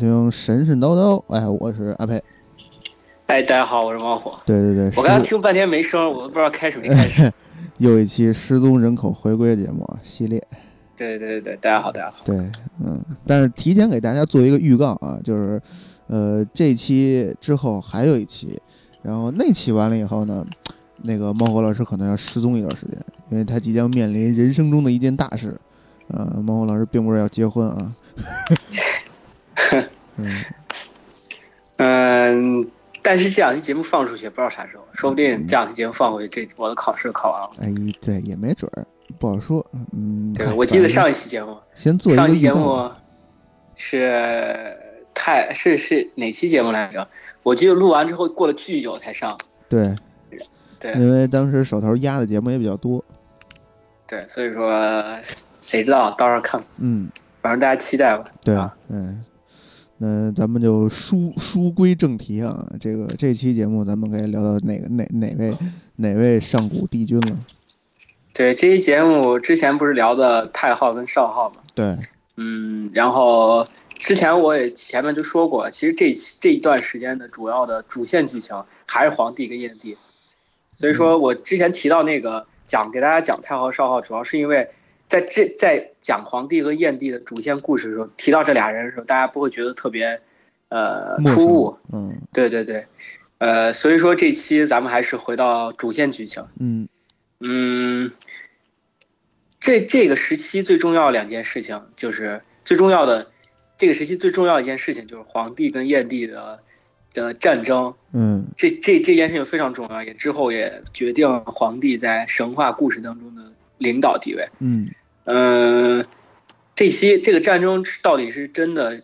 听神神叨叨。哎，我是阿佩。哎，大家好，我是猫火。对对对，我刚刚听半天没声，我都不知道开始没开始。又一期失踪人口回归节目系列。对对对对，大家好，大家好。对，嗯，但是提前给大家做一个预告啊，就是，呃，这期之后还有一期，然后那期完了以后呢，那个猫火老师可能要失踪一段时间，因为他即将面临人生中的一件大事。呃，猫火老师并不是要结婚啊。嗯 嗯，但是这两期节目放出去，不知道啥时候，说不定这两期节目放回去，这我的考试考完了。哎，对，也没准儿，不好说。嗯，对，我记得上一期节目，先做一期节目是太是是哪期节目来着？我记得录完之后过了巨久才上。对，对，因为当时手头压的节目也比较多。对，所以说谁知道，到时候看。嗯，反正大家期待吧。对啊，嗯。那咱们就书书归正题啊，这个这期节目咱们可以聊到哪个哪哪位哪位上古帝君了？对，这期节目之前不是聊的太昊跟少昊吗？对，嗯，然后之前我也前面就说过，其实这这一段时间的主要的主线剧情还是皇帝跟炎帝，所以说我之前提到那个讲给大家讲太昊少昊，主要是因为。在这在讲皇帝和燕帝的主线故事的时候，提到这俩人的时候，大家不会觉得特别，呃，突兀。嗯，对对对，呃，所以说这期咱们还是回到主线剧情。嗯嗯，这这个时期最重要两件事情，就是最重要的这个时期最重要一件事情，就是皇帝跟燕帝的的战争。嗯，这这这件事情非常重要，也之后也决定皇帝在神话故事当中的领导地位。嗯。嗯，这些这个战争到底是真的，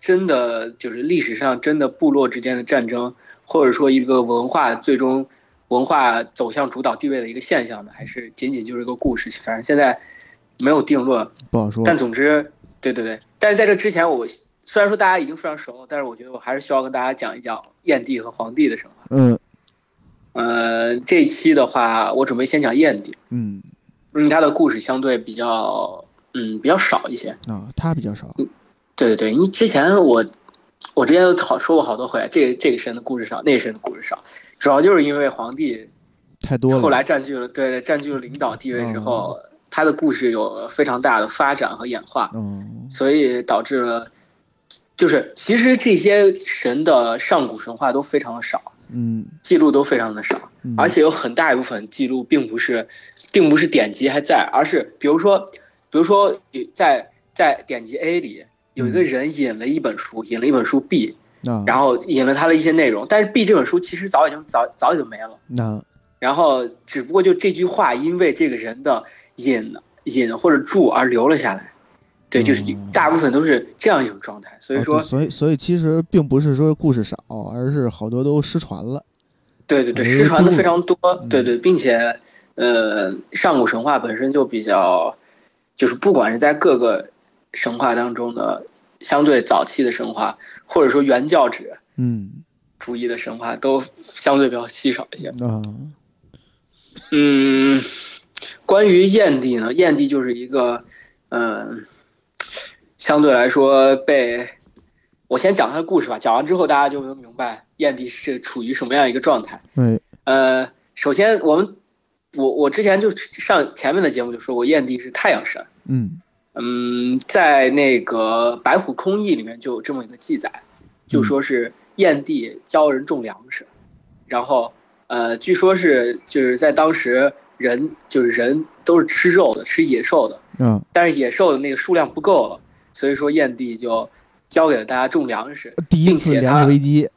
真的就是历史上真的部落之间的战争，或者说一个文化最终文化走向主导地位的一个现象呢？还是仅仅就是一个故事？反正现在没有定论，不好说。但总之，对对对。但是在这之前，我虽然说大家已经非常熟，但是我觉得我还是需要跟大家讲一讲燕帝和黄帝的神话。嗯，呃，这期的话，我准备先讲燕帝。嗯。嗯，他的故事相对比较，嗯，比较少一些啊，他比较少。嗯，对对对，你之前我，我之前都好说过好多回，这这个神的故事少，那个神的故事少，主要就是因为皇帝太多了，后来占据了对占据了领导地位之后，他的故事有非常大的发展和演化，嗯，所以导致了，就是其实这些神的上古神话都非常的少。嗯，记录都非常的少，而且有很大一部分记录并不是，并不是典籍还在，而是比如说，比如说在在典籍 A 里有一个人引了一本书，引了一本书 B，然后引了他的一些内容，但是 B 这本书其实早已经早早已经没了，那然后只不过就这句话因为这个人的引引或者注而留了下来。对，就是大部分都是这样一种状态，所以说，所以所以其实并不是说故事少，而是好多都失传了。对对对，失传的非常多。对对，并且，呃，上古神话本身就比较，就是不管是在各个神话当中的相对早期的神话，或者说原教旨嗯主义的神话，都相对比较稀少一些。啊，嗯，关于燕帝呢，燕帝就是一个，嗯。相对来说，被我先讲他的故事吧。讲完之后，大家就能明白燕帝是处于什么样一个状态。嗯，呃，首先我们，我我之前就上前面的节目就说过，燕帝是太阳神。嗯嗯，在那个《白虎空翼》里面就有这么一个记载，就说是燕帝教人种粮食，然后呃，据说是就是在当时人就是人都是吃肉的，吃野兽的。嗯，但是野兽的那个数量不够了。所以说，燕帝就教给了大家种粮食，第一次粮食危机。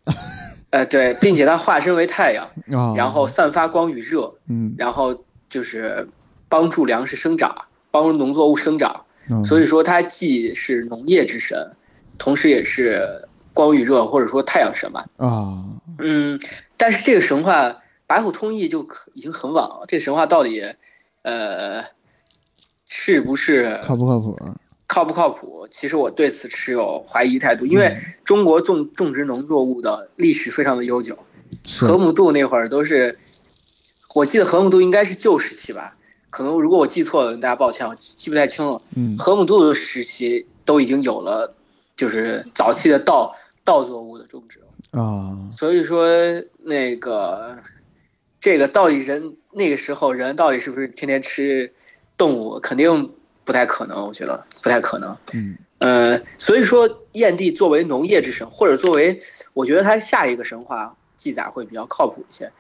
呃，对，并且他化身为太阳，然后散发光与热，嗯，然后就是帮助粮食生长，帮助农作物生长。所以说，他既是农业之神，同时也是光与热或者说太阳神吧。啊，嗯，但是这个神话《白虎通义》就已经很晚了。这个神话到底，呃，是不是靠不靠谱？靠不靠谱？其实我对此持有怀疑态度，因为中国种种植农作物的历史非常的悠久。河姆渡那会儿都是，我记得河姆渡应该是旧时期吧？可能如果我记错了，大家抱歉，我记不太清了。嗯，河姆渡的时期都已经有了就是早期的稻稻作物的种植。啊，所以说那个这个到底人那个时候人到底是不是天天吃动物，肯定不太可能，我觉得不太可能。嗯呃，所以说燕帝作为农业之神，或者作为我觉得他下一个神话记载会比较靠谱一些，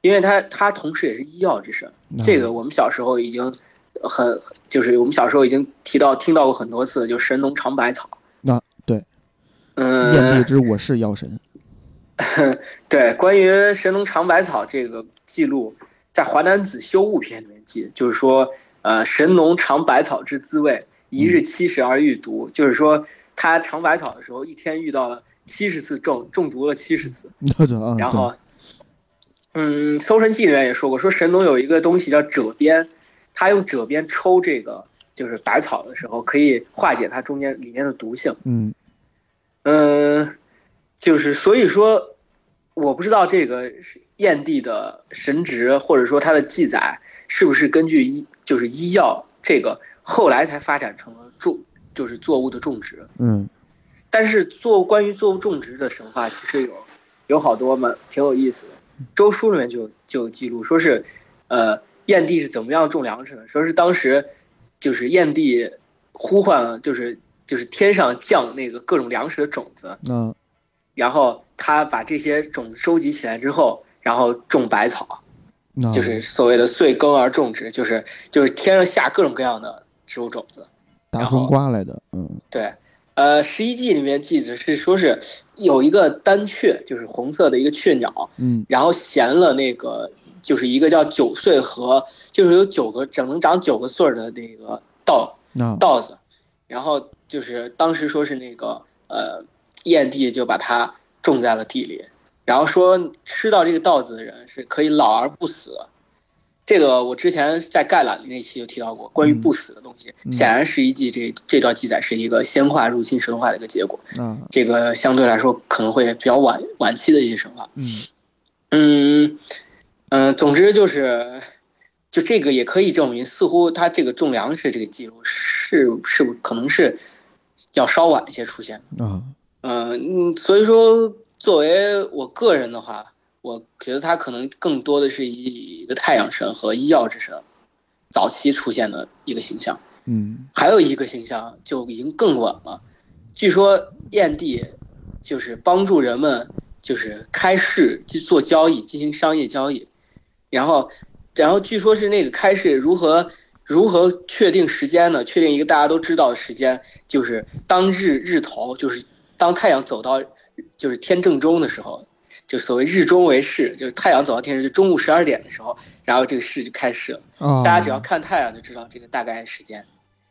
因为他他同时也是医药之神。这个我们小时候已经很就是我们小时候已经提到听到过很多次，就神农尝百草。那对嗯，燕帝之我是药神，对，关于神农尝百草这个记录，在《华南子·修物篇》里面记，就是说，呃，神农尝百草之滋味，一日七十而遇毒，就是说他尝百草的时候，一天遇到了七十次中中毒了七十次，然后，嗯，《搜神记》里面也说过，说神农有一个东西叫赭鞭，他用赭鞭抽这个就是百草的时候，可以化解它中间里面的毒性。嗯。嗯，就是所以说，我不知道这个是燕地的神职或者说它的记载是不是根据医就是医药这个后来才发展成了种就是作物的种植。嗯但是做关于作物种植的神话其实有有好多嘛，挺有意思的。周书里面就就有记录，说是，呃，燕地是怎么样种粮食的？说是当时就是燕地呼唤，就是就是天上降那个各种粮食的种子，嗯然后他把这些种子收集起来之后，然后种百草，那就是所谓的岁耕而种植，就是就是天上下各种各样的植物种子。大风刮来的，嗯对，呃，《十一记》里面记载是说是有一个丹雀，就是红色的一个雀鸟，嗯然后衔了那个就是一个叫九穗禾，就是有九个整能长九个穗儿的那个稻稻子，然后就是当时说是那个呃燕帝就把它种在了地里，然后说吃到这个稻子的人是可以老而不死。这个我之前在概览那期就提到过，关于不死的东西，嗯显然十一记这这段记载是一个仙化入侵神话的一个结果。嗯这个相对来说可能会比较晚晚期的一些神话。嗯嗯嗯，总之就是，就这个也可以证明，似乎他这个种粮食这个记录是是不可能是要稍晚一些出现。的嗯嗯，所以说作为我个人的话，我觉得他可能更多的是以一个太阳神和医药之神早期出现的一个形象。嗯还有一个形象就已经更晚了。据说燕帝就是帮助人们就是开市去做交易，进行商业交易，然后，然后据说是那个开市如何如何确定时间呢？确定一个大家都知道的时间，就是当日日头，就是当太阳走到就是天正中的时候，就所谓日中为市，就是太阳走到天上，就中午十二点的时候，然后这个市就开始了。啊，大家只要看太阳就知道这个大概时间。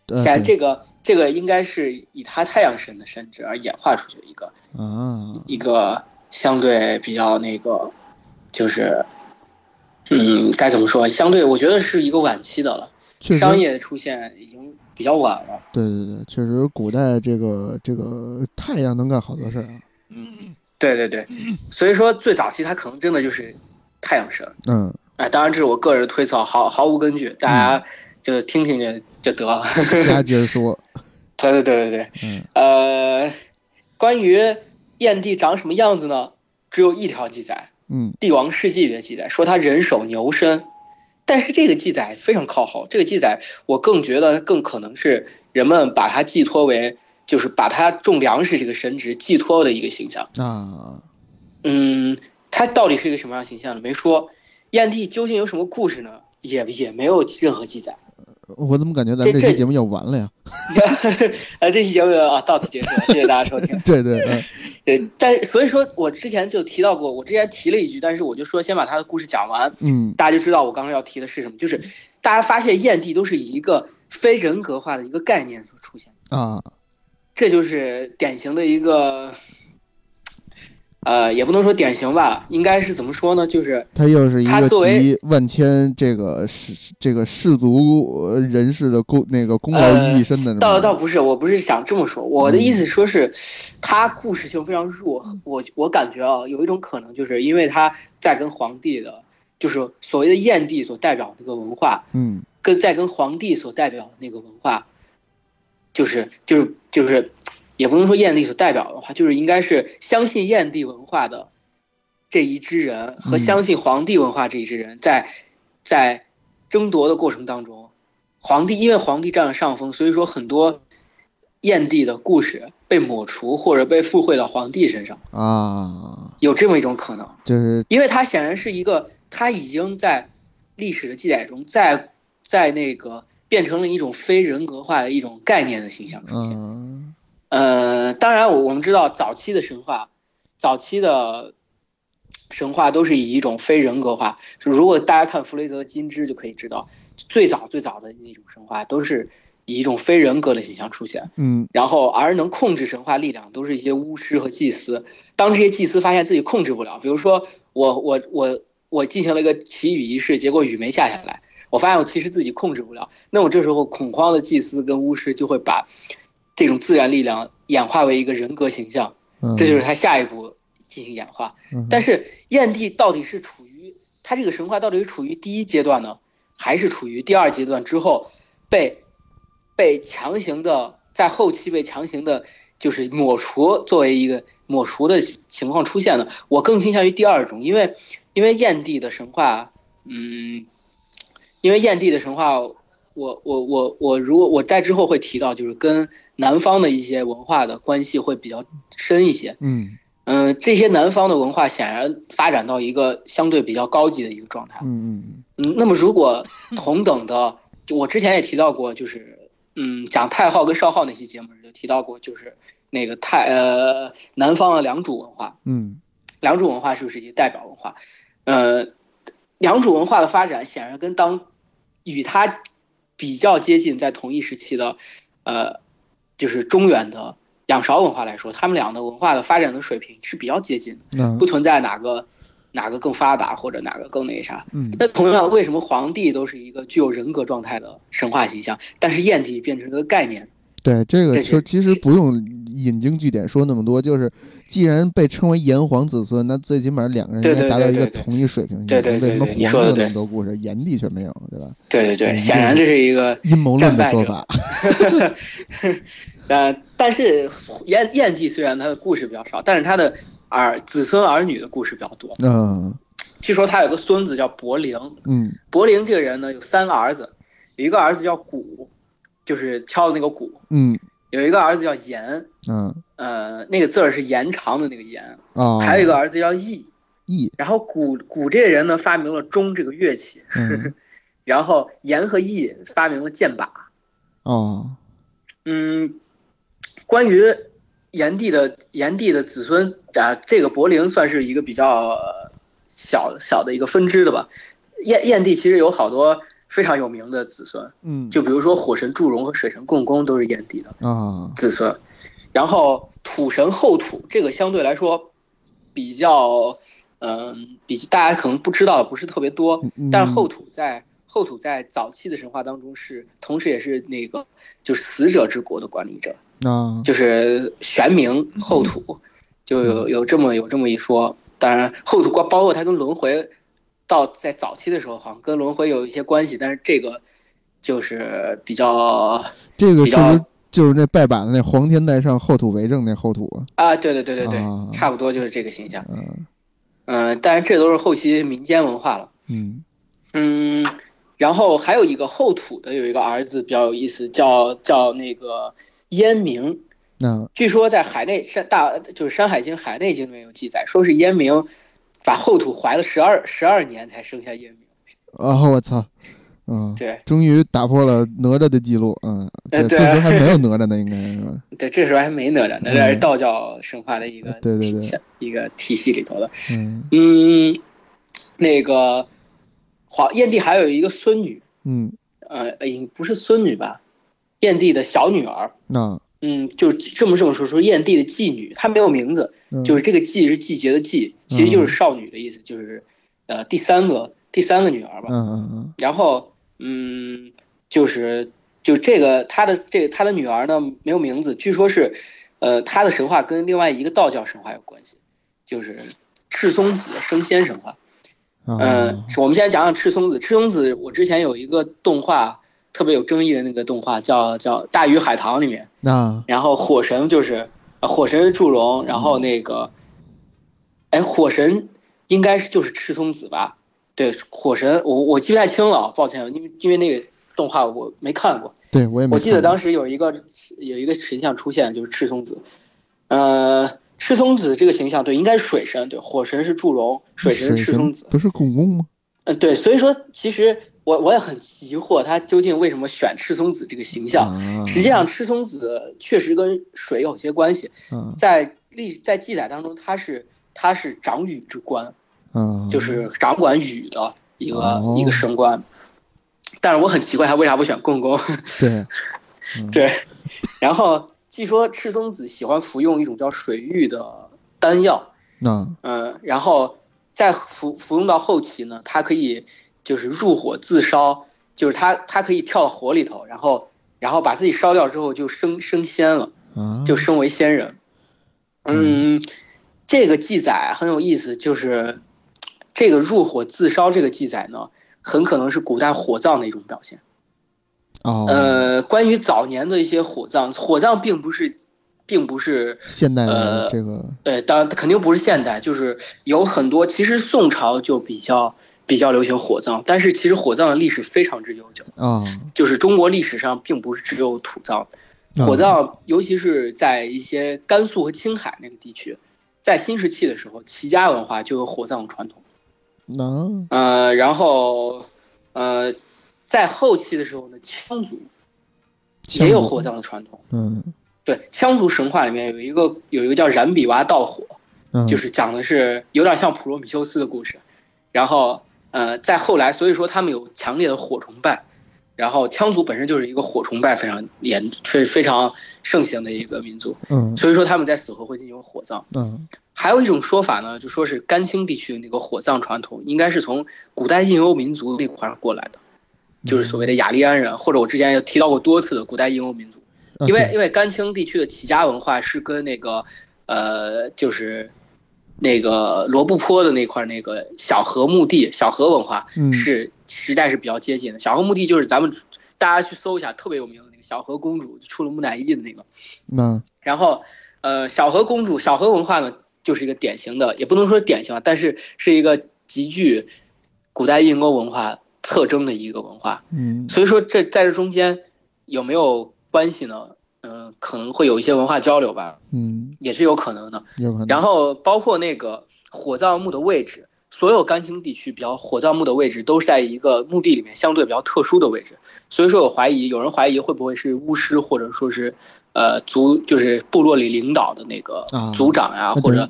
呃显然这个这个应该是以他太阳神的神职而演化出去的一个啊一个相对比较那个，就是，嗯，该怎么说？相对我觉得是一个晚期的了，商业出现已经比较晚了。对对对，确实古代这个这个太阳能干好多事儿啊。对对对，所以说最早期它可能真的就是太阳神。嗯，哎，当然这是我个人推测，毫毫无根据，大家就听听就就得了。瞎接着说。对对对对对。嗯呃，关于燕帝长什么样子呢？只有一条记载，嗯《帝王世纪》里的记载说他人手牛身，但是这个记载非常靠后。这个记载我更觉得更可能是人们把它寄托为，就是把他种粮食这个神职寄托的一个形象。啊嗯，他到底是一个什么样形象呢？没说。燕帝究竟有什么故事呢？也也没有任何记载。我怎么感觉咱这期节目要完了呀？啊，这期节目啊到此结束了，谢谢大家收听。对对，嗯对，但是所以说我之前就提到过，我之前提了一句，但是我就说先把他的故事讲完，嗯大家就知道我刚刚要提的是什么，就是大家发现燕帝都是以一个非人格化的一个概念所出现，啊，这就是典型的一个，呃，也不能说典型吧，应该是怎么说呢？就是他又是一个集万千这个世这个氏族呃人士的功那个功劳呃于一身的。倒倒不是，我不是想这么说，我的意思说是，他故事性非常弱。我我感觉啊，有一种可能，就是因为他在跟皇帝的，就是所谓的燕帝所代表的那个文化，嗯跟在跟皇帝所代表的那个文化，就是就是就是也不能说燕地所代表的话，就是应该是相信燕地文化的这一支人和嗯相信皇帝文化这一支人在在争夺的过程当中，皇帝因为皇帝占了上风，所以说很多燕地的故事被抹除或者被附会到皇帝身上，啊，有这么一种可能。就是因为他显然是一个，他已经在历史的记载中，在在那个变成了一种非人格化的一种概念的形象出现。嗯呃，当然我我们知道早期的神话，早期的神话都是以一种非人格化，就如果大家看弗雷泽金枝就可以知道，最早最早的那种神话都是以一种非人格的形象出现。嗯然后而能控制神话力量都是一些巫师和祭司。当这些祭司发现自己控制不了，比如说我我我我进行了一个祈雨仪式，结果雨没下下来，我发现我其实自己控制不了，那我这时候恐慌的祭司跟巫师就会把这种自然力量演化为一个人格形象，嗯，这就是他下一步进行演化。嗯，但是燕帝到底是处于他这个神话到底是处于第一阶段呢，还是处于第二阶段之后被被强行的在后期被强行的，就是抹除作为一个抹除的情况出现呢？我更倾向于第二种，因为因为燕帝的神话，嗯，因为燕地的神话，我我我我如果我在之后会提到，就是跟南方的一些文化的关系会比较深一些。嗯嗯，这些南方的文化显然发展到一个相对比较高级的一个状态。嗯嗯嗯，那么如果同等的，就我之前也提到过，就是嗯，讲太昊跟少昊那期节目就提到过，就是那个太呃南方的良渚文化，嗯良渚文化是不是一个代表文化？呃，良渚文化的发展显然跟当与它比较接近，在同一时期的，呃，就是中原的仰韶文化来说，他们俩的文化的发展的水平是比较接近的，嗯不存在哪个哪个更发达或者哪个更那啥。嗯那同样，为什么皇帝都是一个具有人格状态的神话形象，但是燕帝变成了个概念？对，这个其实其实不用引经据典说那么多，就是既然被称为炎黄子孙，那最起码两个人应该达到一个同一水平线。对对对为什么黄有那么多故事，炎帝却没有，对吧？对对对，嗯显然这是一个阴谋论的说法。呃，但是炎炎帝虽然他的故事比较少，但是他的儿子孙儿女的故事比较多。嗯据说他有个孙子叫伯陵，嗯伯陵这个人呢有三个儿子，有一个儿子叫鼓，就是敲的那个鼓；嗯有一个儿子叫延，嗯呃，那个字儿是延长的那个延；啊，还有一个儿子叫义。义，然后鼓鼓这个人呢发明了钟这个乐器，嗯 然后延和义发明了剑靶。哦嗯，关于炎帝的炎帝的子孙啊，这个柏陵算是一个比较呃小小的一个分支的吧。燕燕帝其实有好多非常有名的子孙，嗯。就比如说火神祝融和水神共工都是炎帝的啊。子孙。然后土神后土这个相对来说比较，嗯、比大家可能不知道的不是特别多，嗯。但是后土在后土在早期的神话当中是，同时也是那个就是死者之国的管理者，啊。就是玄冥后土，就有有这么有这么一说。当然，后土包包括它跟轮回，到在早期的时候好像跟轮回有一些关系，但是这个就是比较这个是不是就是那拜把子那黄天在上，后土为证那后土啊？啊，对对对对对，啊差不多就是这个形象。嗯嗯、但是这都是后期民间文化了。嗯嗯，然后还有一个后土的有一个儿子比较有意思，叫叫那个燕明。那据说在海内山大就是《山海经》《海内经》里面有记载，说是燕明把后土怀了十二十二年才生下燕明。啊我操，嗯，对终于打破了哪吒的记录，嗯，呃对这时候 还没有哪吒呢，应该是吧？对，这时候还没哪吒，哪吒是道教神话的一个嗯对对对一个体系里头的。嗯嗯，那个皇燕帝还有一个孙女，嗯，呃，呃不是孙女吧？燕帝的小女儿。那嗯，就这么这么说，说燕帝的妓女，她没有名字，嗯就是这个季是季节的季，其实就是少女的意思，就是呃第三个第三个女儿吧。嗯嗯嗯然后嗯，就是就这个她的这个她的女儿呢没有名字，据说是呃她的神话跟另外一个道教神话有关系，就是赤松子升仙神话。啊嗯，我们先讲讲赤松子。赤松子，我之前有一个动画特别有争议的那个动画，叫叫《大鱼海棠》里面，啊，然后火神就是，呃火神是祝融，然后那个，哎，火神应该是就是赤松子吧？对，火神我我记不太清了，抱歉，因为因为那个动画我没看过。对我也没我记得当时有一个有一个形象出现，就是赤松子，呃，赤松子这个形象对，应该是水神，对，火神是祝融，水神是赤松子，不是公公吗？嗯，对，所以说其实我我也很疑惑，他究竟为什么选赤松子这个形象？啊，实际上，赤松子确实跟水有些关系，啊在历在记载当中，他是他是掌雨之官，嗯，就是掌管雨的一个、哦一个神官。但是我很奇怪，他为啥不选共工？对，对，然后据说赤松子喜欢服用一种叫水玉的丹药，嗯嗯，然后在服服用到后期呢，它可以就是入火自烧，就是他他可以跳到火里头，然后然后把自己烧掉之后就升升仙了，啊，就升为仙人。嗯，这个记载很有意思，就是这个入火自烧这个记载呢，很可能是古代火葬的一种表现。哦，呃，关于早年的一些火葬，火葬并不是，并不是，现代的呃这个呃，当然肯定不是现代，就是有很多，其实宋朝就比较比较流行火葬，但是其实火葬的历史非常之悠久，啊，就是中国历史上并不是只有土葬，啊火葬尤其是在一些甘肃和青海那个地区，在新石器的时候，齐家文化就有火葬传统。能呃，然后呃，在后期的时候呢，羌族也有火，葬的传统。嗯对，羌族神话里面有一个有一个叫燃比娃盗火，嗯，就是讲的是有点像普罗米修斯的故事。然后呃，在后来，所以说他们有强烈的火崇拜。然后羌族本身就是一个火崇拜非常严、非非常盛行的一个民族，嗯所以说他们在死后会进行火葬。嗯还有一种说法呢，就说是甘青地区的那个火葬传统，应该是从古代印欧民族那块儿过来的，就是所谓的雅利安人，或者我之前也提到过多次的古代印欧民族。因为因为甘青地区的齐家文化是跟那个呃，就是那个罗布泊的那块儿那个小河墓地、小河文化嗯是时代是比较接近的。小河墓地就是咱们大家去搜一下，特别有名的那个小河公主出了木乃伊的那个。嗯然后，呃，小河公主、小河文化呢，就是一个典型的，也不能说典型啊，但是是一个极具古代印欧文化特征的一个文化。嗯所以说这在这中间有没有关系呢？嗯、可能会有一些文化交流吧，嗯。也是有可能的。有可能，然后包括那个火葬墓的位置，所有甘青地区比较火葬墓的位置都是在一个墓地里面相对比较特殊的位置，所以说我怀疑有人怀疑会不会是巫师或者说是呃族就是部落里领导的那个啊族长呀、那或者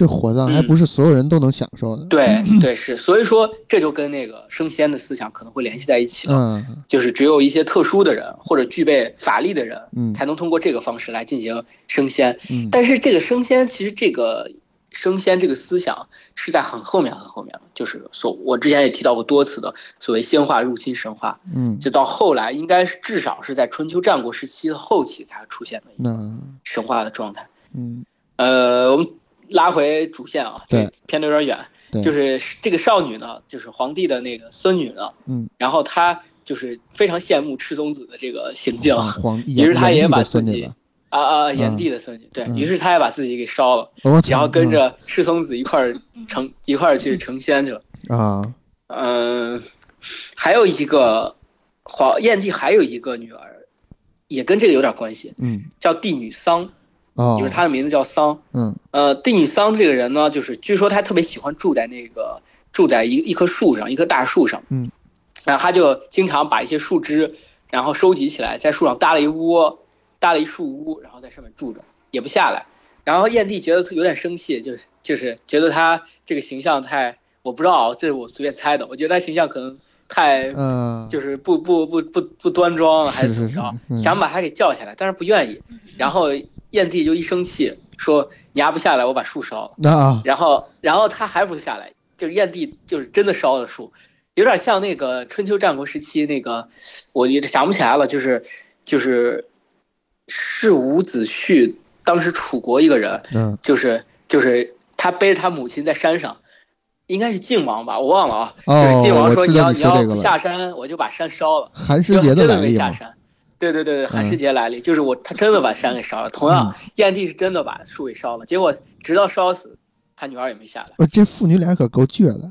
这火葬还嗯不是所有人都能享受的，对 对是，所以说这就跟那个升仙的思想可能会联系在一起了。嗯。就是只有一些特殊的人或者具备法力的人，嗯。才能通过这个方式来进行升仙。嗯，但是这个升仙，其实这个升仙这个思想是在很后面很后面了，就是所我之前也提到过多次的所谓仙化入侵神话，嗯。就到后来应该是至少是在春秋战国时期的后期才出现的一个神话的状态。嗯。呃，我们拉回主线啊，对。这偏的有点远。对，就是这个少女呢，就是皇帝的那个孙女呢，嗯，然后她就是非常羡慕赤松子的这个行径，皇皇 于是她也把自己啊啊，炎帝的孙女，对嗯。于是她也把自己给烧了，然后跟着赤松子一块儿成一块儿去成仙去了。嗯啊。嗯，还有一个皇炎帝还有一个女儿，也跟这个有点关系，嗯。叫帝女桑，哦，就是他的名字叫桑。嗯呃，帝女桑这个人呢，就是据说他特别喜欢住在那个住在一一棵树上，一棵大树上。嗯，然后他就经常把一些树枝，然后收集起来，在树上搭了一窝，搭了一树屋，然后在上面住着，也不下来。然后燕帝觉得有点生气，就是就是觉得他这个形象太，我不知道，这是我随便猜的，我觉得他形象可能太嗯，就是不不不不不端庄还是是怎么着想把他给叫下来，但是不愿意。然后燕帝就一生气说：“你压不下来，我把树烧了。啊”然后然后他还不下来，就是燕帝就是真的烧了树，有点像那个春秋战国时期那个，我也想不起来了，就是就是是伍子胥当时楚国一个人，嗯就是就是他背着他母亲在山上，应该是靖王吧，我忘了啊。哦就是晋王说我知道要要不你说这个了下山，我就把山烧了。寒食节的真的来历嘛，没下山。对对对对，寒嗯食节来历、就是我，他真的把山给烧了。同样，燕帝是真的把树给烧了，结果直到烧死，他女儿也没下来。呃，这父女俩可够倔的。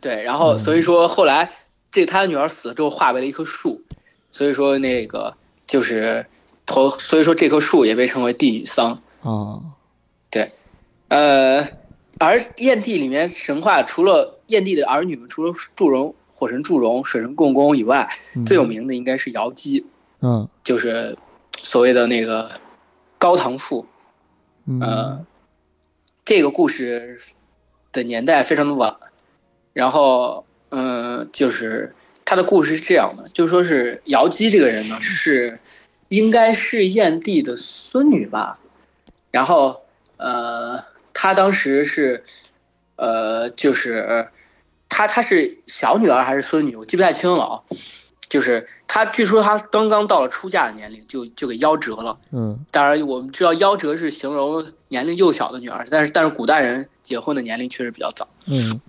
对，然后嗯所以说后来这他的女儿死了之后化为了一棵树，所以说那个就是头，所以说这棵树也被称为帝女桑。哦，对，呃，而燕地里面神话除了燕地的儿女们，除了祝融、火神祝融、水神共工以外，嗯。最有名的应该是瑶姬，嗯。就是所谓的那个高唐赋。嗯。呃，这个故事的年代非常的晚，然后嗯、呃就是他的故事是这样的，就说是瑶姬这个人呢是应该是燕帝的孙女吧，然后呃，她当时是呃就是她她是小女儿还是孙女，我记不太清了啊。就是她，据说她刚刚到了出嫁的年龄，就就给夭折了。嗯当然，我们知道夭折是形容年龄幼小的女儿，但是但是古代人结婚的年龄确实比较早。嗯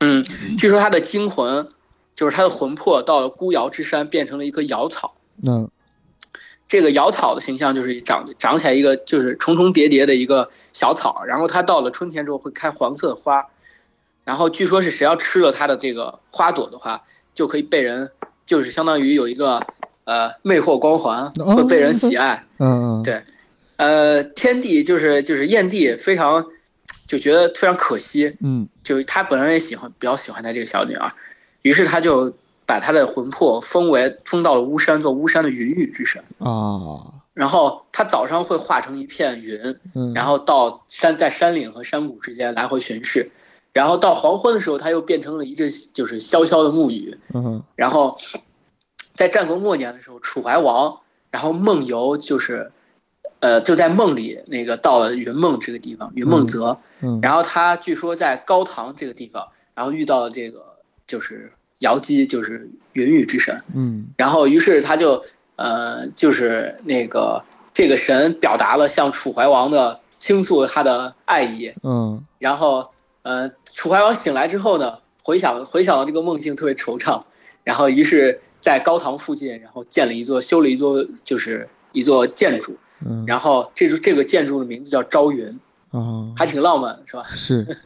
嗯，据说她的精魂，就是她的魂魄到了孤瑶之山，变成了一棵瑶草。那这个瑶草的形象就是长长起来一个就是重重叠叠的一个小草，然后它到了春天之后会开黄色的花，然后据说是谁要吃了它的这个花朵的话，就可以被人就是相当于有一个呃魅惑光环，哦会被人喜爱。嗯嗯对呃，天帝就是就是燕帝非常就觉得非常可惜，嗯就是他本人也喜欢比较喜欢他这个小女儿，于是他就把他的魂魄封为封到了巫山，做巫山的云雨之神。啊然后他早上会化成一片云，嗯，然后到山在山岭和山谷之间来回巡视，然后到黄昏的时候，他又变成了一阵就是潇潇的暮雨，嗯然后在战国末年的时候，楚怀王然后梦游就是，呃，就在梦里那个到了云梦这个地方，云梦泽，嗯。然后他据说在高唐这个地方，然后遇到了这个就是瑶姬，就是云雨之神，嗯。然后于是他就呃就是那个这个神表达了向楚怀王的倾诉他的爱意，嗯。然后呃楚怀王醒来之后呢，回想回想到这个梦境特别惆怅，然后于是，在高堂附近，然后建了一座修了一座就是一座建筑，嗯，然后这座这个建筑的名字叫朝云，啊还挺浪漫是吧？是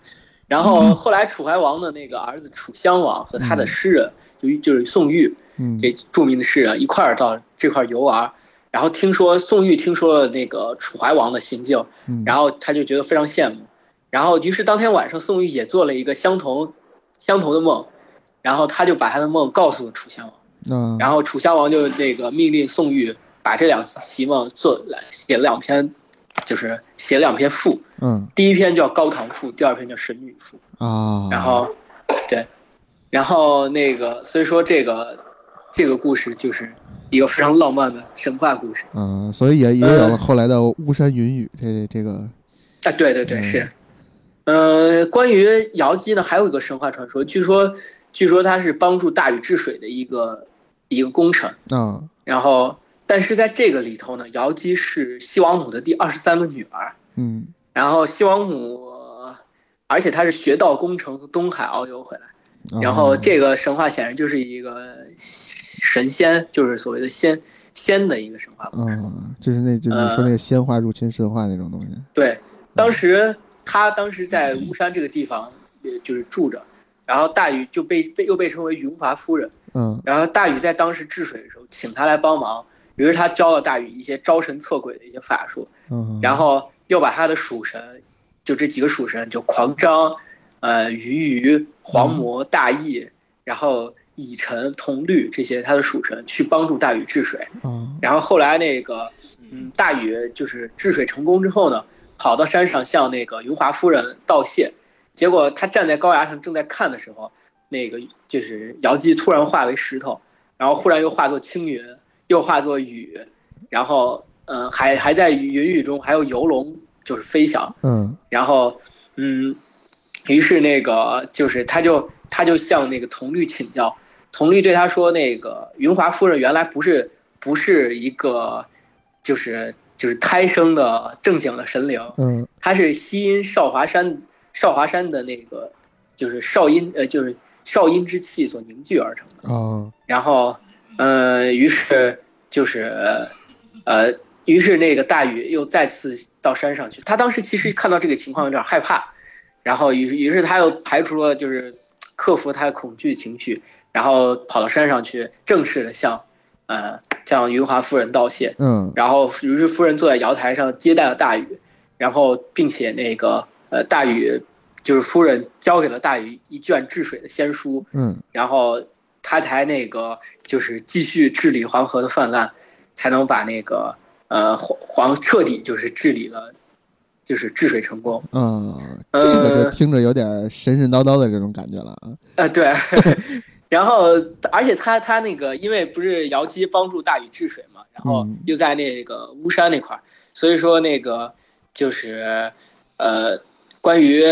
然后后来楚怀王的那个儿子楚襄王和他的诗人，就就是宋玉嗯。这著名的诗人一块儿到这块儿游玩，然后听说宋玉听说了那个楚怀王的行径，嗯。然后他就觉得非常羡慕，然后于是当天晚上宋玉也做了一个相同相同的梦，然后他就把他的梦告诉了楚襄王，那然后楚襄王就那个命令宋玉把这两席梦做来写了两篇，就是写两篇赋，嗯第一篇叫《高唐赋》，第二篇叫《神女赋》。啊，然后，对，然后那个，所以说这个这个故事就是一个非常浪漫的神话故事嗯，所以也也有了后来的巫山云雨这这个啊，对对对，嗯是。呃，关于瑶姬呢，还有一个神话传说，据说据说它是帮助大禹治水的一个一个功臣，啊然后但是在这个里头呢，瑶姬是西王母的第二十三个女儿，嗯然后西王母，而且她是学道功成，从东海遨游回来。然后啊这个神话显然就是一个神仙，就是所谓的仙仙的一个神话故事。嗯，就是那就你呃说那个仙话入侵神话那种东西，对，当时他当时在巫山这个地方，呃就是住着，然后大禹就被被又被称为云华夫人。嗯然后大禹在当时治水的时候，请他来帮忙，于是他教了大禹一些招神测鬼的一些法术，嗯，然后又把他的属神，就这几个属神，就狂张、呃鱼鱼、黄魔、大羿，然后乙辰、铜绿这些他的属神去帮助大禹治水。啊然后后来那个，嗯，大禹就是治水成功之后呢，跑到山上向那个云华夫人道谢，结果他站在高崖上正在看的时候，那个就是瑶姬突然化为石头，然后忽然又化作青云，又化作雨，然后嗯、呃还还在云雨中还有游龙就是飞翔，嗯。然后嗯，于是那个就是他就他就向那个铜绿请教，铜绿对他说，那个云华夫人原来不是不是一个就是就是胎生的正经的神灵，嗯。她是西阴少华山少华山的那个就是少阴呃就是少阴之气所凝聚而成的。哦，然后，呃，于是就是，呃，于是那个大禹又再次到山上去。他当时其实看到这个情况有点害怕，然后于是于是他又排除了就是克服他的恐惧情绪，然后跑到山上去，正式的向，呃，向云华夫人道谢。嗯然后于是夫人坐在瑶台上接待了大禹，然后并且那个呃大禹就是夫人交给了大禹一卷治水的仙书，嗯然后他才那个就是继续治理黄河的泛滥，才能把那个呃黄黄彻底就是治理了，就是治水成功。嗯，这个就呃听着有点神神叨叨的这种感觉了啊。呃，对。然后，而且他他那个，因为不是瑶姬帮助大禹治水嘛，然后嗯又在那个巫山那块儿，所以说那个就是呃，关于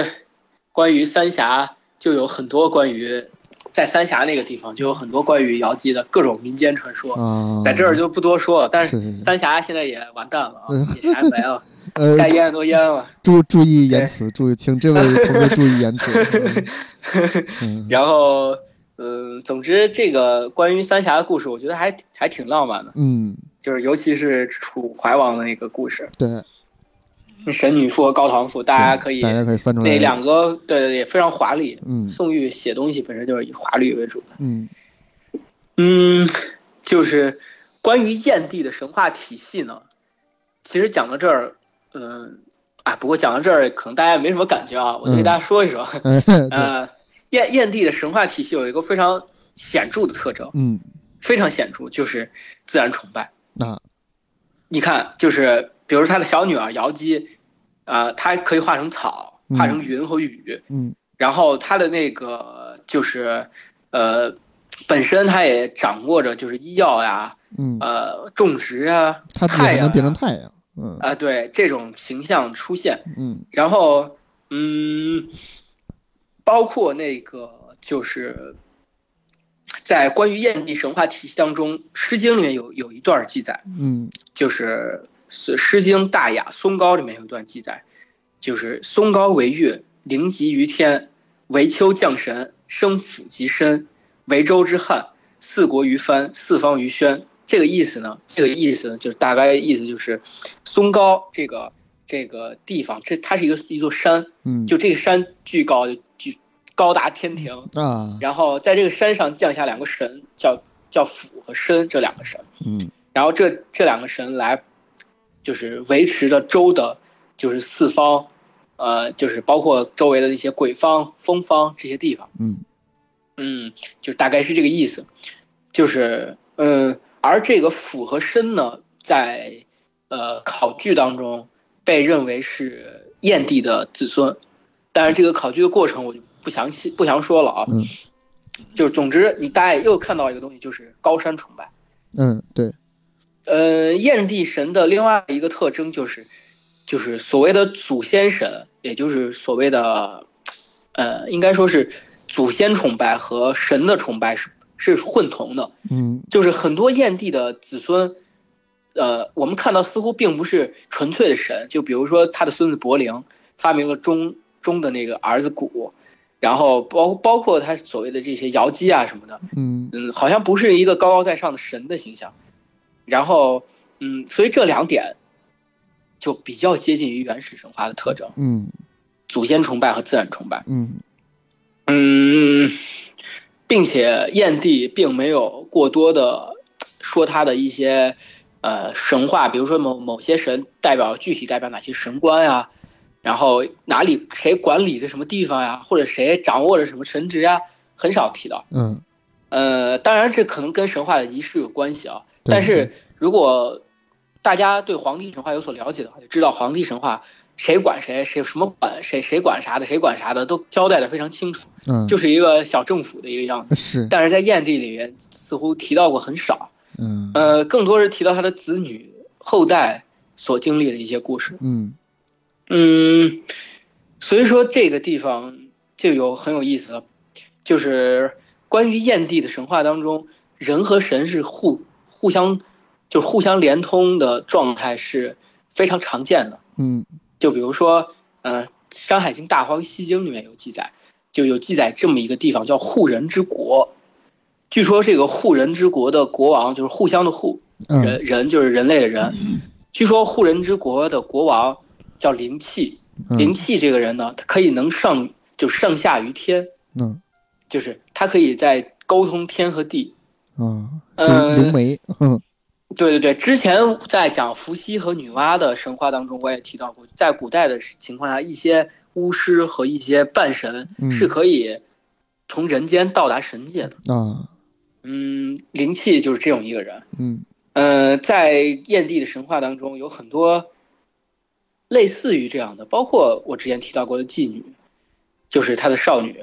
关于三峡就有很多关于在三峡那个地方就有很多关于瑶姬的各种民间传说，啊，在这儿就不多说了。但是三峡现在也完蛋了啊嗯，也啥没了，呃，该淹的都淹了。注注意言辞，注意，请这位同学注意言辞。嗯然后，嗯，总之这个关于三峡的故事，我觉得还还挺浪漫的。嗯，就是尤其是楚怀王的那个故事，对，神女赋和高唐赋，大家可以大家可以翻出来那两个对对也非常华丽。嗯宋玉写东西本身就是以华丽为主的。嗯嗯，就是关于燕地的神话体系呢，其实讲到这儿，嗯啊，不过讲到这儿可能大家也没什么感觉啊，我就给大家说一说。嗯，对，呃，燕燕地的神话体系有一个非常显著的特征，嗯，非常显著，就是自然崇拜。那你看，就是比如他的小女儿瑶姬，啊、她可以化成草，化成云和雨，嗯。然后她的那个就是，呃，本身她也掌握着就是医药呀，嗯，呃，种植啊，他太阳能变成啊太阳。嗯。啊、对这种形象出现，嗯。然后，嗯，包括那个就是。在关于燕地神话体系当中，《诗经》里面有有一段记载，嗯。就是《诗经·大雅·松高》里面有一段记载，就是松高为月，灵极于天，为丘降神，生府极深，为周之汉，四国于藩，四方于宣。这个意思呢？这个意思呢，就是大概意思就是，松高这个这个地方，这它是一个一座山，嗯，就这个山巨高，就巨高达天庭。啊，然后在这个山上降下两个神，叫叫辅和申这两个神。嗯然后这这两个神来，就是维持着周的，就是四方，呃，就是包括周围的一些鬼方、风方这些地方，嗯。嗯，就大概是这个意思，就是嗯，而这个辅和申呢，在呃考据当中被认为是燕帝的子孙，但是这个考据的过程我就不详细不详说了啊，嗯。就是总之你大概又看到一个东西，就是高山崇拜。嗯，对，呃，燕帝神的另外一个特征就是，就是所谓的祖先神，也就是所谓的，呃，应该说是祖先崇拜和神的崇拜是是混同的。嗯就是很多燕帝的子孙，呃，我们看到似乎并不是纯粹的神，就比如说他的孙子伯陵发明了钟钟的那个儿子鼓，然后包包括他所谓的这些瑶姬啊什么的，嗯嗯，好像不是一个高高在上的神的形象，然后，嗯，所以这两点就比较接近于原始神话的特征：嗯祖先崇拜和自然崇拜。嗯嗯，并且燕地并没有过多的说他的一些呃神话，比如说某某些神代表具体代表哪些神官呀，然后哪里谁管理着什么地方呀，或者谁掌握着什么神职呀，很少提到。嗯，呃，当然这可能跟神话的仪式有关系啊。对但是如果大家对黄帝神话有所了解的话，就知道黄帝神话谁管谁，谁什么管谁，谁管啥的，谁管啥的，都交代的非常清楚，嗯，就是一个小政府的一个样子。是，但是在燕地里面似乎提到过很少，嗯。呃，更多是提到他的子女后代所经历的一些故事。嗯。嗯，所以说这个地方就有很有意思了，就是关于燕地的神话当中，人和神是互互相就互相连通的状态是非常常见的。嗯就比如说，呃，《山海经·大荒西经》里面有记载，就有记载这么一个地方叫护人之国。据说这个护人之国的国王就是互相的互，嗯人人就是人类的人。据说护人之国的国王叫灵气，灵嗯气这个人呢，他可以能上就上下于天，嗯就是他可以在沟通天和地。啊，呃是灵媒，嗯对对对，之前在讲伏羲和女娲的神话当中，我也提到过，在古代的情况下，一些巫师和一些半神嗯是可以从人间到达神界的。啊嗯，灵气就是这种一个人。嗯呃，在燕地的神话当中，有很多类似于这样的，包括我之前提到过的妓女，就是她的少女，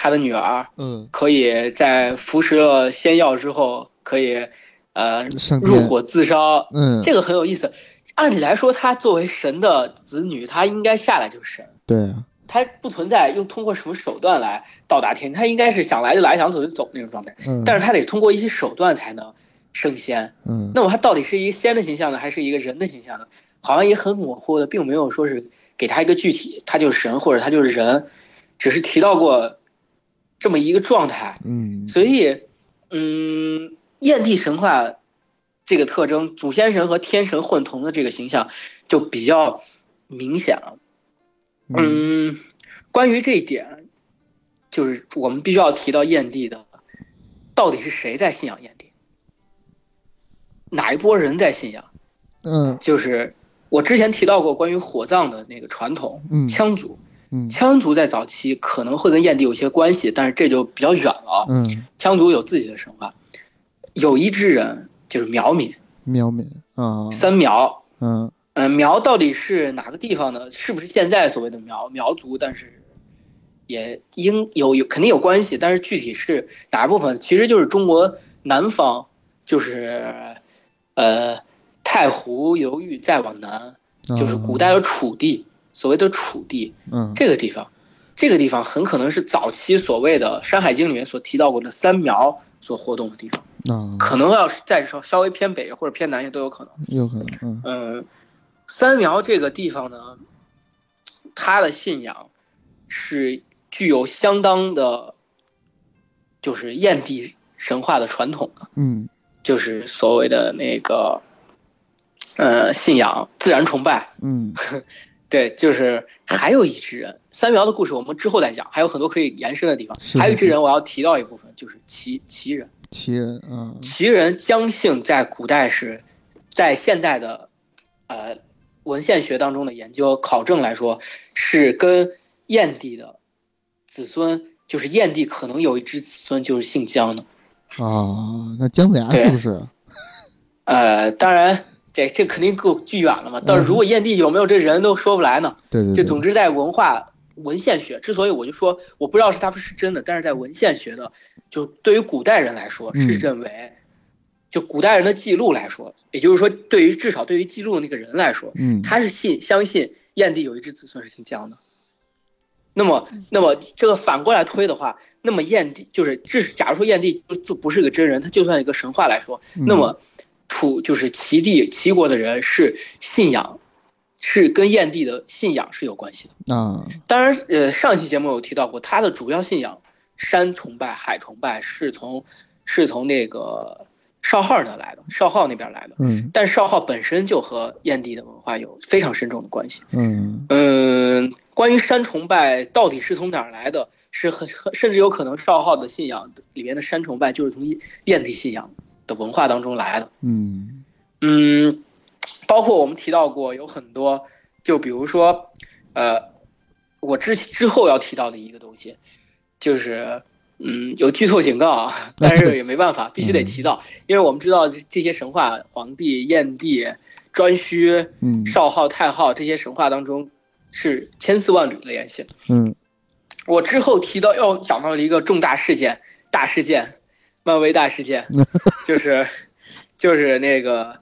她的女儿嗯可以在服食了仙药之后，可以呃入火自烧。嗯这个很有意思。按理来说，他作为神的子女，他应该下来就是神，对啊她不存在用通过什么手段来到达天，他应该是想来就来，想走就走那种状态。嗯但是他得通过一些手段才能升仙。嗯那么他到底是一个仙的形象呢，还是一个人的形象呢？好像也很模糊的，并没有说是给他一个具体，他就是神或者他就是人，只是提到过这么一个状态。嗯所以，嗯，燕地神话这个特征，祖先神和天神混同的这个形象就比较明显了。嗯嗯，关于这一点，就是我们必须要提到燕地的，到底是谁在信仰燕帝？哪一波人在信仰？嗯就是我之前提到过关于火葬的那个传统，嗯羌族，嗯羌族在早期可能会跟燕地有些关系，但是这就比较远了。嗯羌族有自己的神话，有一支人就是苗民，苗民啊三苗。嗯嗯，苗到底是哪个地方呢？是不是现在所谓的苗苗族？但是也应有有肯定有关系，但是具体是哪部分，其实就是中国南方，就是呃太湖流域再往南，就是古代的楚地，所谓的楚地嗯这个地方，这个地方很可能是早期所谓的《山海经》里面所提到过的三苗所活动的地方，嗯可能要是再稍稍微偏北或者偏南也都有可能。有可能嗯嗯，三苗这个地方呢，它的信仰是具有相当的，就是燕地神话的传统的，嗯就是所谓的那个，呃，信仰自然崇拜。嗯 对，就是还有一支人，三苗的故事我们之后再讲，还有很多可以延伸的地方。还有一支人，我要提到一部分，就是齐齐人。奇人嗯齐人姜姓在古代是，在现代的，呃，文献学当中的研究考证来说，是跟燕帝的子孙，就是燕帝可能有一支子孙就是姓姜的。哦那姜子牙对是不是呃，当然这这肯定够巨远了嘛。但是如果燕地有没有这人都说不来呢。对对对就总之在文化文献学，之所以我就说我不知道是他们是真的，但是在文献学的，就对于古代人来说是嗯认为，就古代人的记录来说，也就是说，对于至少对于记录的那个人来说，嗯他是信相信燕地有一只子孙是姓姜的。那么，那么这个反过来推的话，那么燕帝就是，这是假如说燕帝就就不是个真人，他就算一个神话来说，嗯那么楚就是齐地齐国的人是信仰，是跟燕地的信仰是有关系的。嗯当然，呃，上期节目有提到过，他的主要信仰山崇拜、海崇拜是从是从那个少昊那来的，少昊那边来的。嗯但少昊本身就和燕地的文化有非常深重的关系。嗯嗯，关于山崇拜到底是从哪儿来的，是很很甚至有可能少昊的信仰里面的山崇拜就是从燕地信仰的文化当中来的。嗯嗯，包括我们提到过有很多，就比如说，呃，我之之后要提到的一个东西，就是嗯有剧透警告啊，但是也没办法，必须得提到，因为我们知道这这些神话，黄帝、燕帝、颛顼、嗯少昊、太昊这些神话当中是千丝万缕的联系。嗯我之后提到要讲到的一个重大事件，大事件，漫威大事件，就是就是那个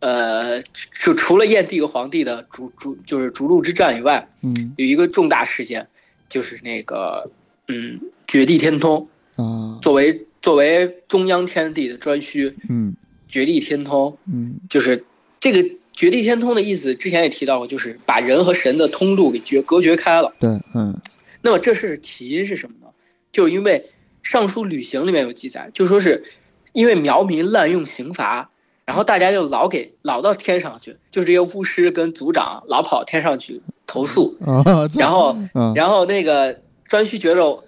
呃，除除了燕帝和黄帝的逐逐就是逐鹿之战以外，嗯。有一个重大事件，就是那个嗯绝地天通，啊。作为作为中央天地的颛顼，嗯。绝地天通嗯。就是这个绝地天通的意思，之前也提到过，就是把人和神的通路给绝隔绝开了。对嗯。那么这是起因是什么呢？就是因为《尚书旅行》里面有记载，就说是因为苗民滥用刑罚，然后大家就老给老到天上去，就是这些巫师跟族长老跑天上去投诉，啊，然后嗯然后那个颛顼觉得，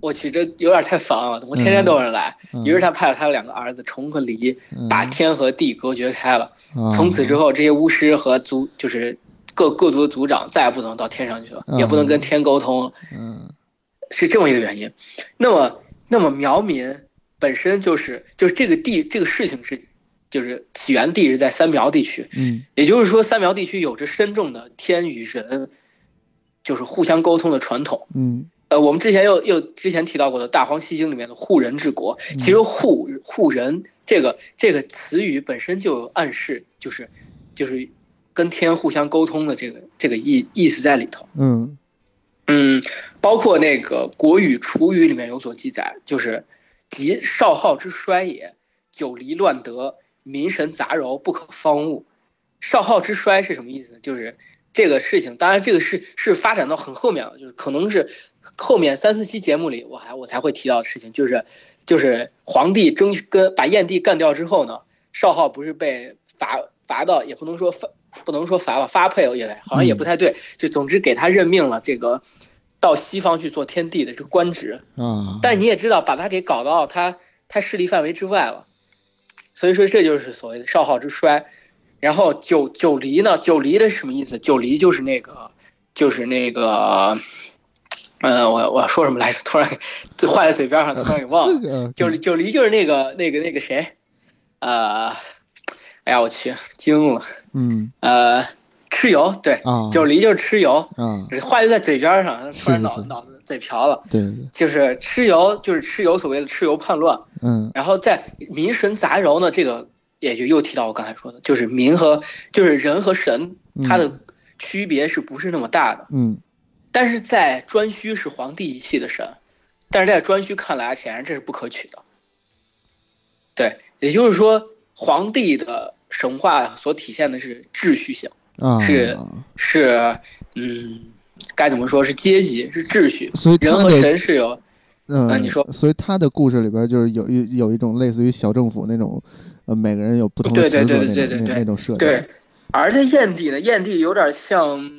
我去这有点太烦了，怎么天天都有人来？嗯于是他派了他的两个儿子重和离，把天和地隔绝开了。啊从此之后，这些巫师和族就是各各族的族长再也不能到天上去了，嗯也不能跟天沟通了，嗯是这么一个原因。那么，那么苗民本身就是就是这个地这个事情是，就是起源地是在三苗地区，嗯也就是说，三苗地区有着深重的天与人就是互相沟通的传统。嗯呃，我们之前又又之前提到过的《大荒西经》里面的护人治国，其实护护人这个这个词语本身就有暗示，就是就是跟天互相沟通的这个这个意意思在里头。嗯嗯，包括那个《国语·楚语》里面有所记载，就是“即少昊之衰也，久离乱德，民神杂糅，不可方物。”少昊之衰是什么意思？就是这个事情，当然这个是是发展到很后面了，就是可能是后面三四期节目里我还我才会提到的事情，就是就是皇帝争跟把燕帝干掉之后呢，少昊不是被罚罚到，也不能说罚不能说罚吧，发配也好像也不太对，就总之给他任命了这个到西方去做天帝的这个官职。嗯，但是你也知道，把他给搞到他他势力范围之外了，所以说这就是所谓的少昊之衰。然后九九黎呢？九黎的是什么意思？九黎就是那个，就是那个，呃，我我要说什么来着？突然给话在嘴边上，突然给忘了。九离九黎就是那个那个那个谁，呃，哎呀，我去惊了，嗯。呃，蚩尤，对，啊。九离就是蚩尤，啊，话就在嘴边上，突然是是。脑脑子嘴瓢了。对对，就是蚩尤，就是蚩尤所谓的蚩尤叛乱，嗯。然后在民神杂糅呢，这个也就又提到我刚才说的，就是民和就是人和神，它的区别是不是那么大的？嗯。但是在颛顼是皇帝一系的神，但是在颛顼看来，显然这是不可取的。对，也就是说，皇帝的神话所体现的是秩序性，啊。是是嗯，该怎么说是阶级，是秩序。所以人和神是有嗯，啊你说。所以他的故事里边就是有一有一种类似于小政府那种，呃，每个人有不同的对对职责那对对对那那种设定，对，而且燕地呢，燕地有点像，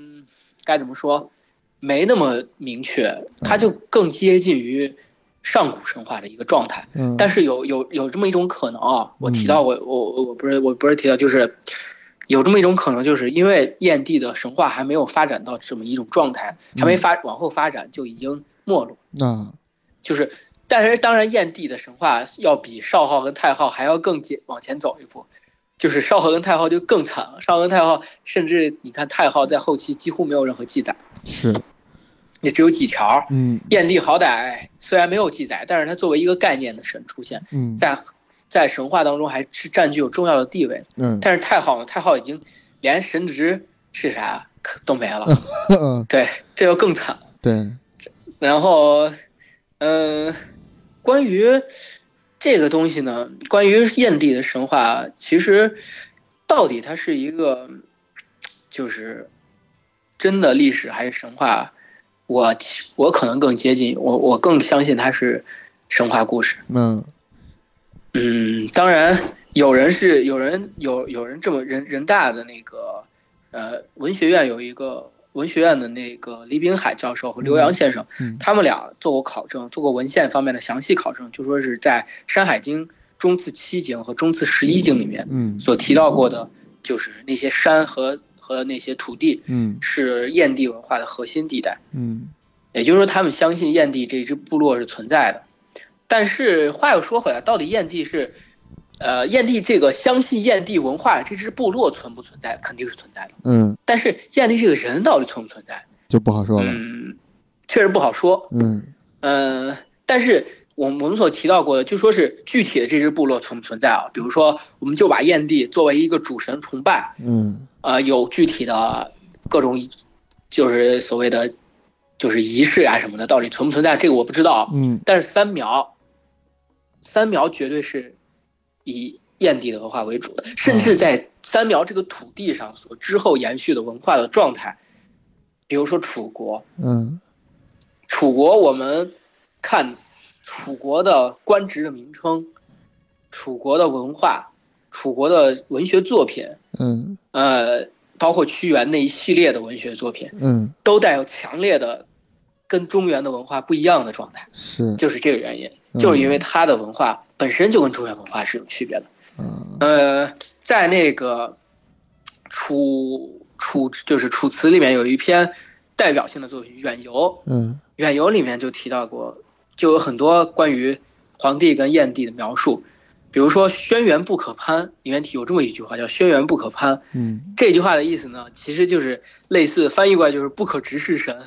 该怎么说，没那么明确，它就更接近于上古神话的一个状态。嗯，但是有有有这么一种可能啊，我提到我我我不是我不是提到，就是有这么一种可能，就是因为燕帝的神话还没有发展到这么一种状态，还没发往后发展就已经没落，嗯就是。但是当然，燕帝的神话要比少昊跟太昊还要更接往前走一步，就是少昊跟太昊就更惨了。少昊跟太昊，甚至你看太昊在后期几乎没有任何记载，是，也只有几条。嗯燕地好歹虽然没有记载，但是它作为一个概念的神出现嗯在在神话当中还是占据有重要的地位。嗯但是太昊呢，太昊已经连神职是啥都没了，嗯对，这就更惨了。对，然后，嗯、关于这个东西呢，关于燕地的神话，其实到底它是一个就是真的历史还是神话？我我可能更接近，我我更相信它是神话故事。嗯。嗯，当然有人是有人有有人这么人人大的那个呃文学院有一个文学院的那个李炳海教授和刘洋先生，嗯他们俩做过考证，做过文献方面的详细考证，就说是在《山海经》中次七经和中次十一经里面嗯。所提到过的，就是那些山和和那些土地嗯是燕地文化的核心地带。嗯也就是说，他们相信燕地这支部落是存在的。但是话又说回来，到底燕地是，呃，燕地这个相信燕地文化这支部落存不存在？肯定是存在的。嗯，但是燕地这个人到底存不存在？就不好说了，嗯，确实不好说。嗯呃，但是我们我们所提到过的，就说是具体的这支部落存不存在啊？比如说，我们就把燕地作为一个主神崇拜，嗯呃，有具体的各种，就是所谓的，就是仪式啊什么的，到底存不存在？这个我不知道。嗯但是三苗，三苗绝对是以燕地的文化为主的，甚至在三苗这个土地上所之后延续的文化的状态，比如说楚国，嗯楚国我们看楚国的官职的名称，楚国的文化，楚国的文学作品，嗯。呃，包括屈原那一系列的文学作品，嗯。都带有强烈的跟中原的文化不一样的状态，是，就是这个原因，嗯。就是因为他的文化本身就跟中原文化是有区别的。嗯。呃，在那个楚楚就是《楚辞》里面有一篇代表性的作品《远游》，《嗯远游》里面就提到过，就有很多关于皇帝跟燕帝的描述，比如说“轩辕不可攀”，里面有这么一句话叫“轩辕不可攀嗯”。这句话的意思呢，其实就是类似翻译过来就是不可直视神。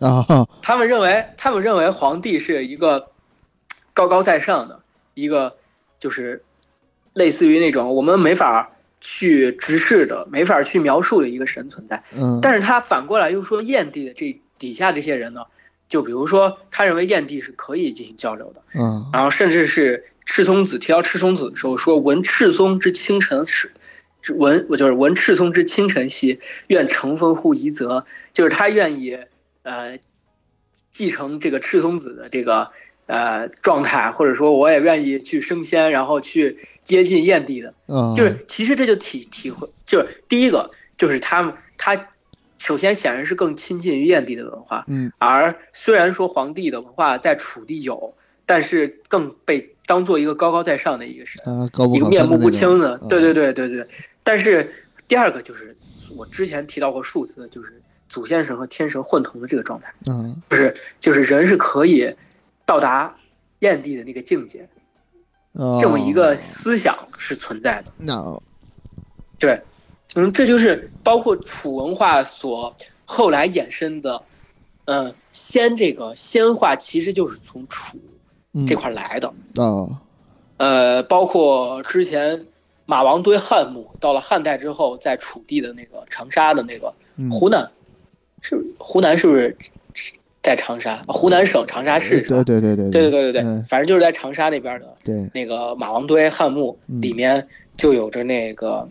啊他们认为，他们认为皇帝是一个高高在上的一个，就是类似于那种我们没法去直视的、没法去描述的一个神存在。嗯，但是他反过来又说，燕帝的这底下这些人呢，就比如说，他认为燕帝是可以进行交流的，嗯然后甚至是赤松子提到赤松子的时候说：“闻赤松之清晨时，闻我就是闻赤松之清晨兮，愿乘风乎夷则。”就是他愿意呃继承这个赤松子的这个呃状态，或者说我也愿意去升仙，然后去接近燕帝的。啊，就是其实这就体体会，就是第一个就是他们他首先显然是更亲近于燕帝的文化，嗯而虽然说皇帝的文化在楚地有，但是更被当做一个高高在上的一个神，啊高不一个面目不清的，嗯对对对对对。但是第二个就是我之前提到过数字，就是祖先神和天神混同的这个状态，嗯就是就是人是可以到达燕地的那个境界，啊这么一个思想是存在的。那。对，嗯，这就是包括楚文化所后来衍生的，嗯，仙这个仙化其实就是从楚嗯这块来的，哦呃，包括之前马王堆汉墓，到了汉代之后，在楚地的那个长沙的那个嗯。湖南，是湖南是不是在长沙？湖南省长沙市是吧？对对对对对对对对反正就是在长沙那边的对。那个马王堆汉墓嗯。里面就有着那个，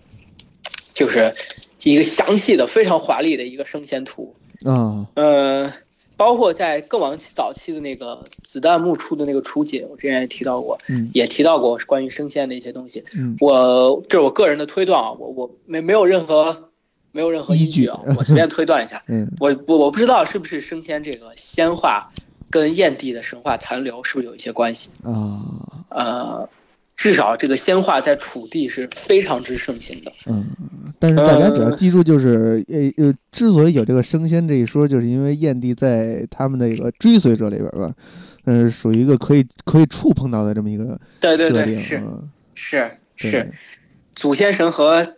就是一个详细的、非常华丽的一个升仙图。啊。呃，包括在更往早期的那个子弹幕出的那个楚解，我之前也提到过，嗯也提到过关于升仙的一些东西。嗯我这是我个人的推断啊，我我没没有任何没有任何依据啊，我随便推断一下。嗯我我我不知道是不是升天这个仙话跟燕帝的神话残留是不是有一些关系？啊呃，至少这个仙话在楚地是非常之盛行的。嗯，但是大家只要呃记住，就是呃呃，之所以有这个升仙这一说，就是因为燕帝在他们的一个追随者里边吧，呃，属于一个可以可以触碰到的这么一个对对设定，对，是嗯。是对。是，祖先神和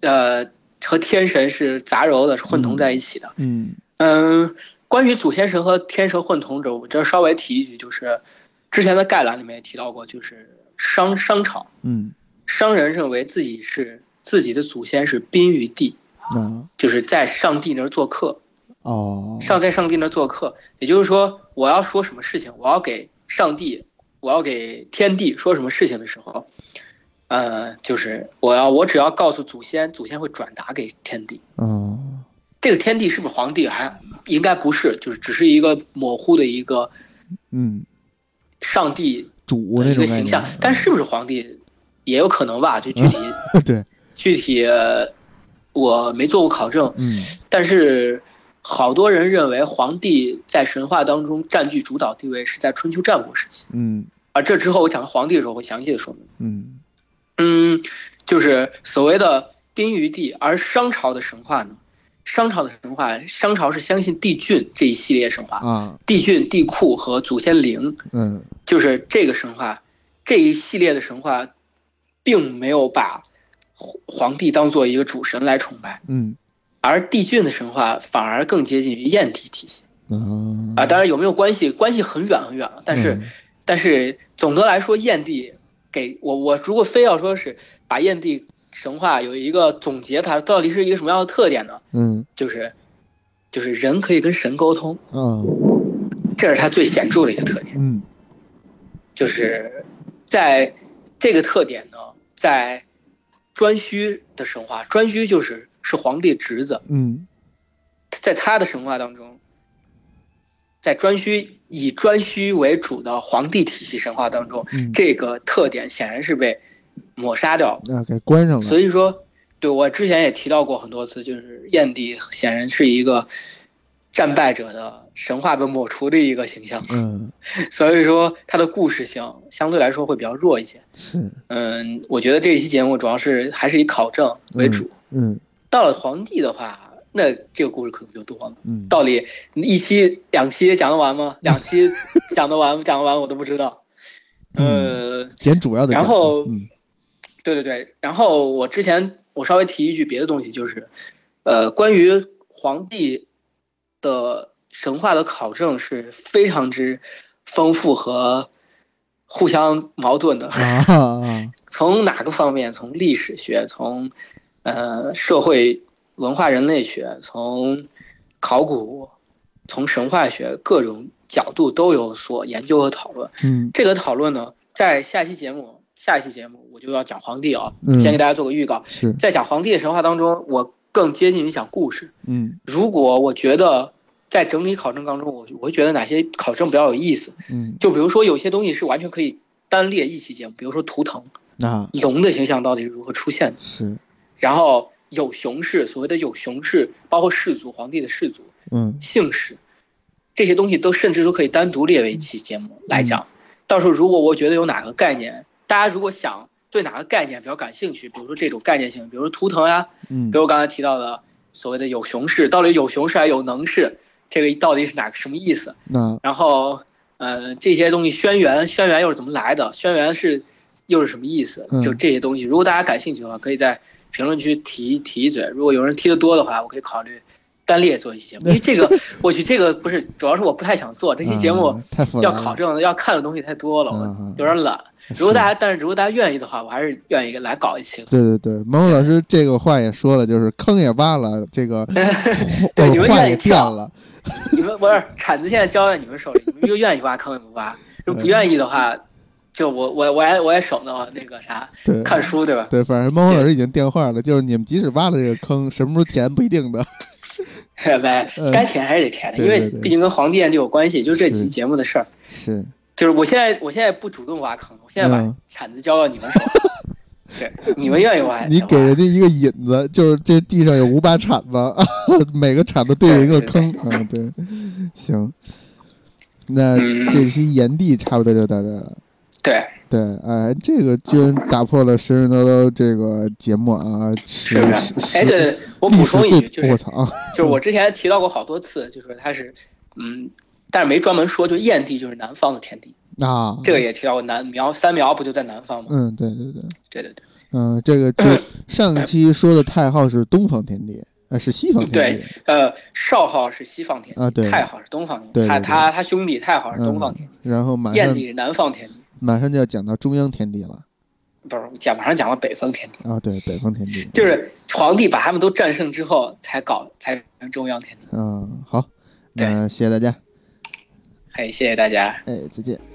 呃和天神是杂糅的，是混同在一起的。嗯。嗯，关于祖先神和天神混同者，我这儿稍微提一句，就是之前的概览里面也提到过，就是商商朝嗯。商人认为自己是自己的祖先是宾于地，啊。就是在上帝那儿做客，哦。上在上帝那儿做客，也就是说，我要说什么事情，我要给上帝，我要给天地说什么事情的时候，呃，就是我要我只要告诉祖先，祖先会转达给天地。哦。这个天地是不是皇帝还应该不是，就是只是一个模糊的一个嗯。上帝主的一个形象，但是不是皇帝也有可能吧？就具体 对具体呃我没做过考证，嗯但是好多人认为皇帝在神话当中占据主导地位是在春秋战国时期，嗯而这之后我讲皇帝的时候会详细的说明。嗯嗯，就是所谓的宾于帝，而商朝的神话呢，商朝的神话，商朝是相信帝俊这一系列神话，啊帝俊、帝喾和祖先灵，嗯就是这个神话这一系列的神话，并没有把皇皇帝当做一个主神来崇拜，嗯而帝俊的神话反而更接近于燕帝体系啊啊。当然有没有关系？关系很远很远了，但是。嗯但是总的来说，燕帝给我我如果非要说是把燕帝神话有一个总结，它到底是一个什么样的特点呢？嗯。就是就是人可以跟神沟通，嗯。这是它最显著的一个特点。嗯。就是在这个特点呢，在颛顼的神话，颛顼就是是皇帝侄子，嗯。在他的神话当中，在颛顼以颛顼为主的皇帝体系神话当中，嗯，这个特点显然是被抹杀掉了。啊给关上了，所以说，对我之前也提到过很多次，就是燕帝显然是一个战败者的神话被抹除的一个形象，嗯 所以说他的故事性相对来说会比较弱一些。是嗯，我觉得这一期节目主要是还是以考证为主。嗯到了皇帝的话，那这个故事可能就多了。嗯到底一期两期讲得完吗？两期讲得完 讲得完我都不知道。呃，捡主要的，然后嗯对对对，然后我之前我稍微提一句别的东西，就是，呃，关于皇帝的神话的考证是非常之丰富和互相矛盾的。从哪个方面？从历史学，从呃社会文化人类学，从考古，从神话学各种角度都有所研究和讨论。嗯这个讨论呢，在下期节目，下一期节目我就要讲皇帝啊，嗯先给大家做个预告。是在讲皇帝的神话当中，我更接近于讲故事。嗯如果我觉得在整理考证当中，我我会觉得哪些考证比较有意思，嗯就比如说有些东西是完全可以单列一期节目，比如说图腾啊龙的形象到底是如何出现的，是然后有熊氏，所谓的有熊氏，包括氏族皇帝的氏族嗯姓氏，这些东西都甚至都可以单独列为一期节目来讲。到时候如果我觉得有哪个概念，大家如果想对哪个概念比较感兴趣，比如说这种概念性，比如说图腾呀，嗯比如我刚才提到的所谓的有熊市，到底有熊市还是有能市，这个到底是哪个什么意思？那然后，呃，这些东西轩辕，轩辕又是怎么来的？轩辕是又是什么意思嗯？就这些东西，如果大家感兴趣的话，可以在评论区提提一嘴。如果有人提的多的话，我可以考虑单列做一期节目，因为这个，我去，这个不是，主要是我不太想做这期节目要考证要看的东西太多了，我有点懒。如果大家，但是如果大家愿意的话，我还是愿意来搞一期。对对对，萌萌老师这个话也说了，就是坑也挖了，这个 对你们愿意跳了，你们不是铲子现在交在你们手里，你们就愿意挖坑也不挖，如果不愿意的话，就我我我也我也省得那个啥对看书对吧？对，反正猫猫老师已经电话了，就是你们即使挖了这个坑，什么时候填不一定的。没嗯该填还是得填的，因为毕竟跟皇帝宴就有关系，就是这期节目的事儿。是，就是我现在我现在不主动挖坑，我现在把嗯铲子交到你们手里。对，你们愿意挖也你给人家一个引子，就是这地上有五把铲子，每个铲子对应一个坑。嗯，对，行。那嗯这期炎帝差不多就到这儿了。对，对，哎，这个居然打破了神神叨叨这个节目啊！是是的。哎，对，我补充一句，就是我操啊！就是我之前提到过好多次，就是它是嗯，但是没专门说，就燕地就是南方的天地，啊，这个也提到过。南苗三苗不就在南方吗？嗯，对对对，对对对。嗯，这个就 上期说的太昊是东方天地，呃，是西方天地对地，呃，少昊是西方天地，啊对太昊是东方天地，他他他兄弟太昊是东方天地，嗯。然后马上燕地是南方天地，马上就要讲到中央天地了不是讲马上讲到北方天地，啊，对，北方天地，就是皇帝把他们都战胜之后才搞才成中央天地。嗯，好，对那谢谢大家，哎，谢谢大家。哎，再见。